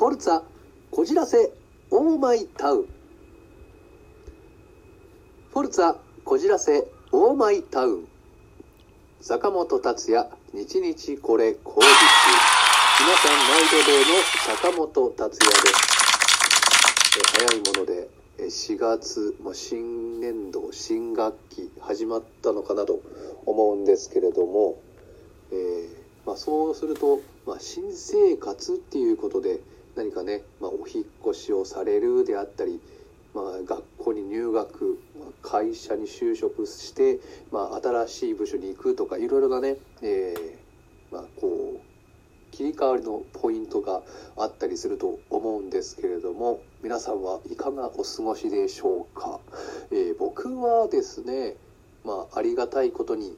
フォルツァこじらせオーマイタウンフォルツァこじらせオーマイタウン坂本達也日日これ口実皆さん毎度デーの坂本達也です。え早いものでえ4月、まあ、新年度新学期始まったのかなと思うんですけれども、えーまあ、そうすると、まあ、新生活っていうことで何かね、まあ、お引っ越しをされるであったり、まあ、学校に入学、まあ会社に就職して、まあ、新しい部署に行くとかいろいろなね、えーまあ、こう切り替わりのポイントがあったりすると思うんですけれども皆さんはいかがお過ごしでしょうか、えー僕はですね、まあ、ありがたいことに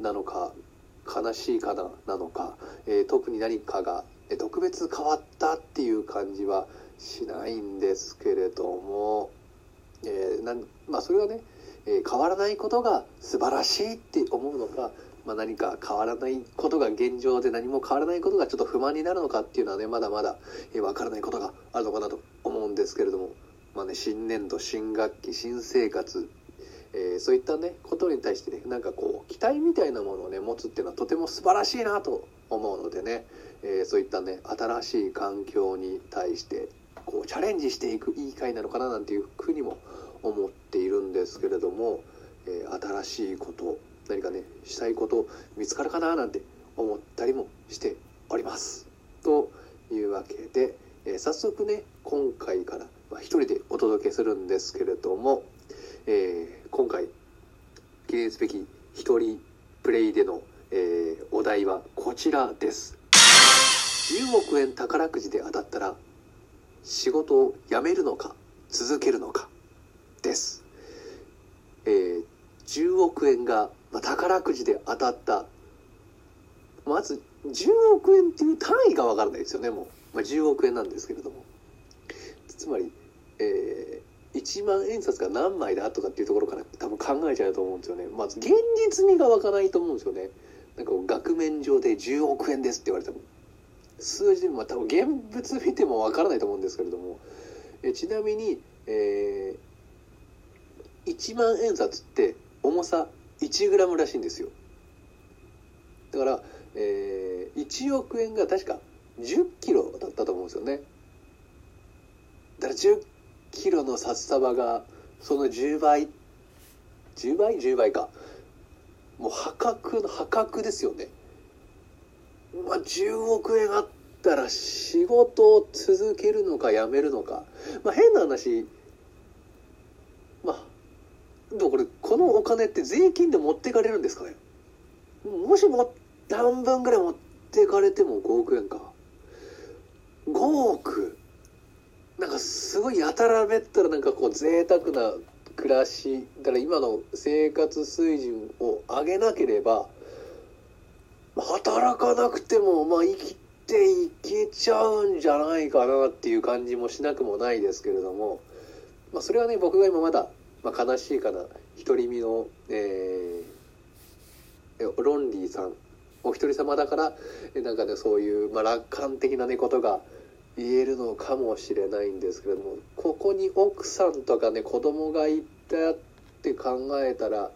なのか悲しいかななのか、えー特に何かが特別変わったっていう感じはしないんですけれども、えーなんまあ、それはね、えー変わらないことが素晴らしいって思うのか、まあ、何か変わらないことが現状で何も変わらないことがちょっと不満になるのかっていうのはねまだまだ、えーわからないことがあるのかなと思うんですけれども、まあね、新年度新学期新生活えーそういったねことに対してねなんかこう期待みたいなものをね持つっていうのはとても素晴らしいなと思うのでね、えーそういったね新しい環境に対してこうチャレンジしていくいい回なのかななんていうふうにも思っているんですけれども、えー新しいこと何かねしたいこと見つかるかななんて思ったりもしております。というわけで、えー早速ね今回から、まあ、一人でお届けするんですけれども、えー今回記念すべき一人プレイでの、えーお題はこちらです。10億円宝くじで当たったら仕事を辞めるのか続けるのかです、えー10億円が、まあ、宝くじで当たった。まず10億円っていう単位がわからないですよねもう、まあ、10億円なんですけれども。つまり、えー、1万円札が何枚だとかっていうところから多分考えちゃうと思うんですよね。まず現実味が湧かないと思うんですよね。なんか額面上で10億円ですって言われても数字でも多分現物見てもわからないと思うんですけれどもえちなみに、えー、1万円札って重さ 1g らしいんですよ。だから、えー、1億円が確か10キロだったと思うんですよね。だから10キロの札束がその10倍10倍？10倍か。もう破格の破格ですよね。まあ10億円あったら仕事を続けるのか辞めるのか。まあ変な話。まあでもこれこのお金って税金で持っていかれるんですかね。もしも半分ぐらい持っていかれても5億円か。5億。なんかすごいやたらめったらなんかこう贅沢な暮らしだから今の生活水準を上げなければ働かなくてもまあ生きていけちゃうんじゃないかなっていう感じもしなくもないですけれども、まあ、それはね僕が今まだ、まあ、悲しいかな。独り身の、えーロンリーさん。お一人様だからえなんかねそういう、まあ、楽観的なねことが言えるのかもしれないんですけれどもここに奥さんとかね子供がいたって考えたら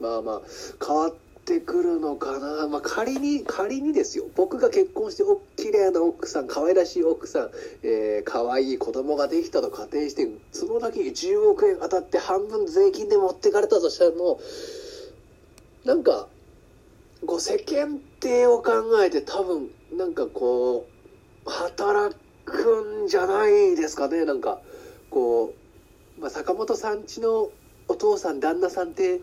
まあまあ変わってくるのかな、まあ、仮に仮にですよ。僕が結婚してお綺麗な奥さん可愛らしい奥さん、えー、可愛い子供ができたと仮定してそのだけ10億円当たって半分税金で持ってかれたとしたらもうなんかこう世間体を考えて多分なんかこう働くんじゃないですかねなんかこう、まあ、坂本さんちのお父さん旦那さんって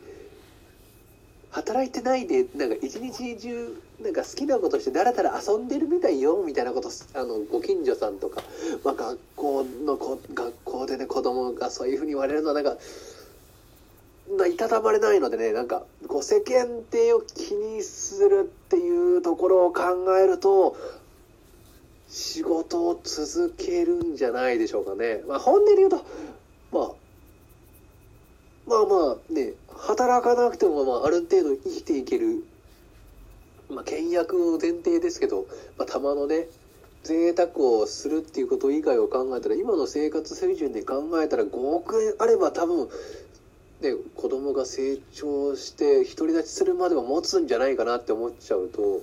働いてないでなんか一日中なんか好きなことしてだらだら遊んでるみたいよみたいなことあのご近所さんとか、まあ、学校のこ学校でね子供がそういうふうに言われるのはなんかないたたまれないのでねなんかこう世間体を気にするっていうところを考えると仕事を続けるんじゃないでしょうかね。まあ本音で言うとまあまあまあね働かなくてもまあある程度生きていけるまあ倹約を前提ですけど、まあ、たまのね、贅沢をするっていうこと以外を考えたら今の生活水準で考えたら5億円あれば多分ね子供が成長して独り立ちするまでは持つんじゃないかなって思っちゃうと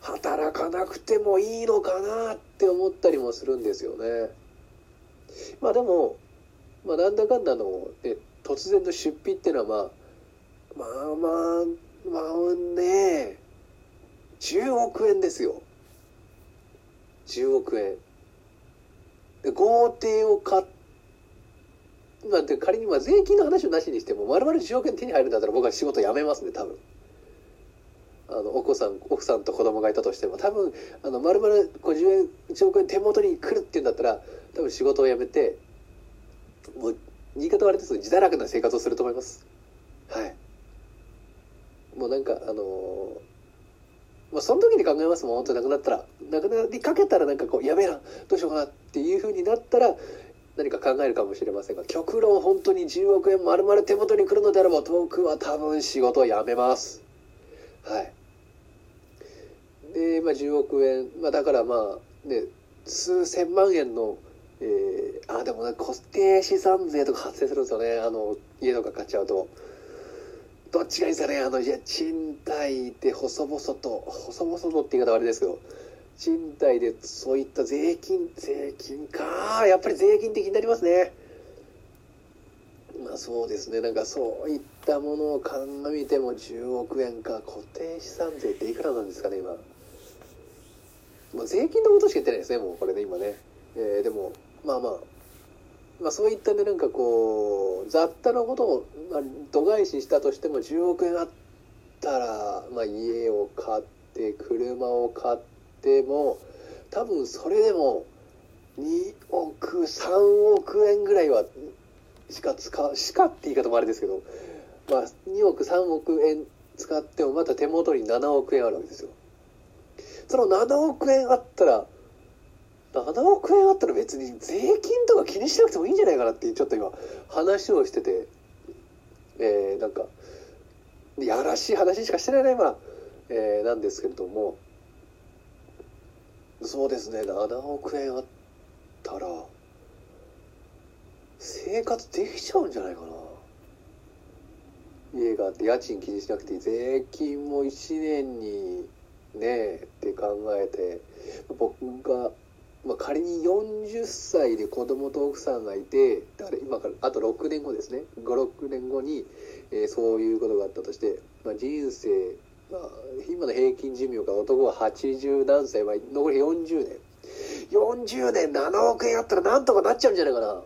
働かなくてもいいのかなって思ったりもするんですよね。まあでも、まあ、なんだかんだの、ね、突然の出費っていうのはまあまあまあまあね10億円ですよ。10億円。で豪邸を買っまあ、で仮にまあ税金の話をなしにしても、まるまる10億円手に入るんだったら僕は仕事辞めますね、多分。あの、お子さん、奥さんと子供がいたとしても、多分、あの、まるまる50円、1億円手元に来るっていうんだったら、多分仕事を辞めて、もう、言い方悪いですけど、自堕落な生活をすると思います。はい。もうなんか、あのーまあ、その時に考えますもん、本当に亡くなったら。亡くなりかけたらなんかこう、やべえな、どうしようかなっていう風になったら、何か考えるかもしれませんが、極論本当に10億円丸々手元に来るのであれば、僕は多分仕事を辞めます。はい。で、まあ10億円、まあだからまあ、ね、数千万円の、えー、あ、でもね、固定資産税とか発生するんですよね。あの、家とか買っちゃうと。どっちがいいですかね？あの、いや、賃貸で細々と、細々とって言い方はあれですけど、賃貸でそういった税金、税金か。やっぱり税金的になりますね。まあそうですね。なんかそういったものを鑑みても10億円か。固定資産税っていくらなんですかね、今。まあ税金のことしか言ってないですね、もうこれね、今ね。えー、でも、まあまあ、まあそういったね、なんかこう、雑多なことを、まあ、度外視したとしても10億円あったら、まあ家を買って、車を買っても、多分それでも2億、3億円ぐらいはしか使う、しかって言い方もあれですけど、まあ2億、3億円使ってもまた手元に7億円あるわけですよ。その7億円あったら、7億円あったら別に税金とか気にしなくてもいいんじゃないかなってちょっと今話をしてて、えー、なんか、やらしい話しかしてないね、今、えー、なんですけれども、そうですね、7億円あったら、生活できちゃうんじゃないかな。家があって家賃気にしなくていい。税金も1年にねって考えて、僕が、まあ、仮に40歳で子供と奥さんがいて、だから今からあと6年後ですね。5、6年後に、えーそういうことがあったとして、まあ、人生、まあ、今の平均寿命が男は80何歳は残り40年。40年7億円あったらなんとかなっちゃうんじゃないかな。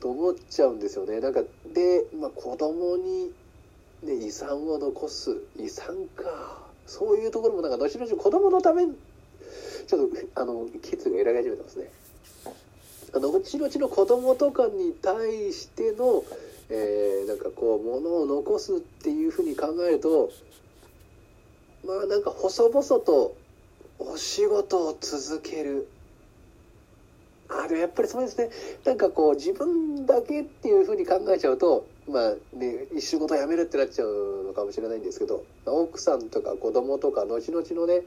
と思っちゃうんですよね。なんか、で、まあ、子供に、ね、遺産を残す。遺産か。そういうところもなんか、後々子供のため、ちょっと、あの、キッズが揺らぎ始めてますね。あの、後々の子供とかに対しての、えー、なんかこう、物を残すっていうふうに考えると、まあなんか細々とお仕事を続ける。あ、でもやっぱりそうですね。なんかこう自分だけっていうふうに考えちゃうと、まあね一、仕事辞めるってなっちゃうのかもしれないんですけど、奥さんとか子供とか後々のね、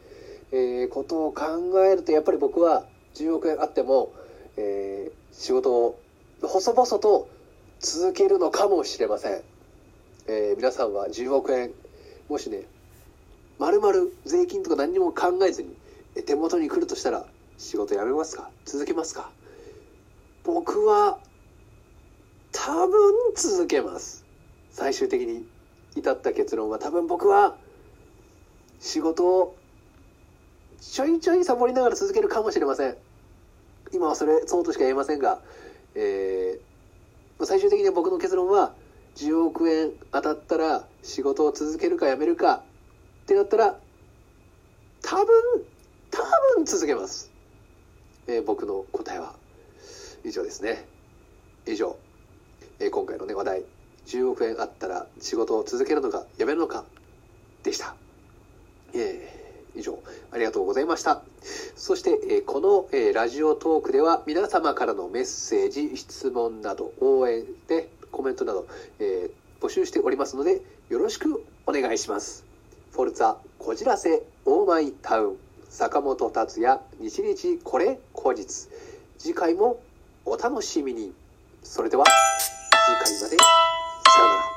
えーことを考えると、やっぱり僕は10億円あっても、えー仕事を細々と続けるのかもしれません。えー皆さんは10億円、もしね、まるまる税金とか何にも考えずに手元に来るとしたら仕事辞めますか？続けますか？僕は多分続けます。最終的に至った結論は。多分僕は仕事をちょいちょいサボりながら続けるかもしれません。今はそれそうとしか言えませんが、えー最終的に僕の結論は10億円当たったら仕事を続けるか辞めるかってなったら多分多分続けます、えー僕の答えは以上ですね。以上、えー今回のね話題10億円あったら仕事を続けるのか辞めるのかでした。えー以上。ありがとうございました。そして、えーこの、えーラジオトークでは皆様からのメッセージ質問など応援でコメントなど、えー募集しておりますのでよろしくお願いします。フォルツァこじらせオーマイタウン坂本達也日日これ後日。次回もお楽しみに。それでは次回まで。さようなら。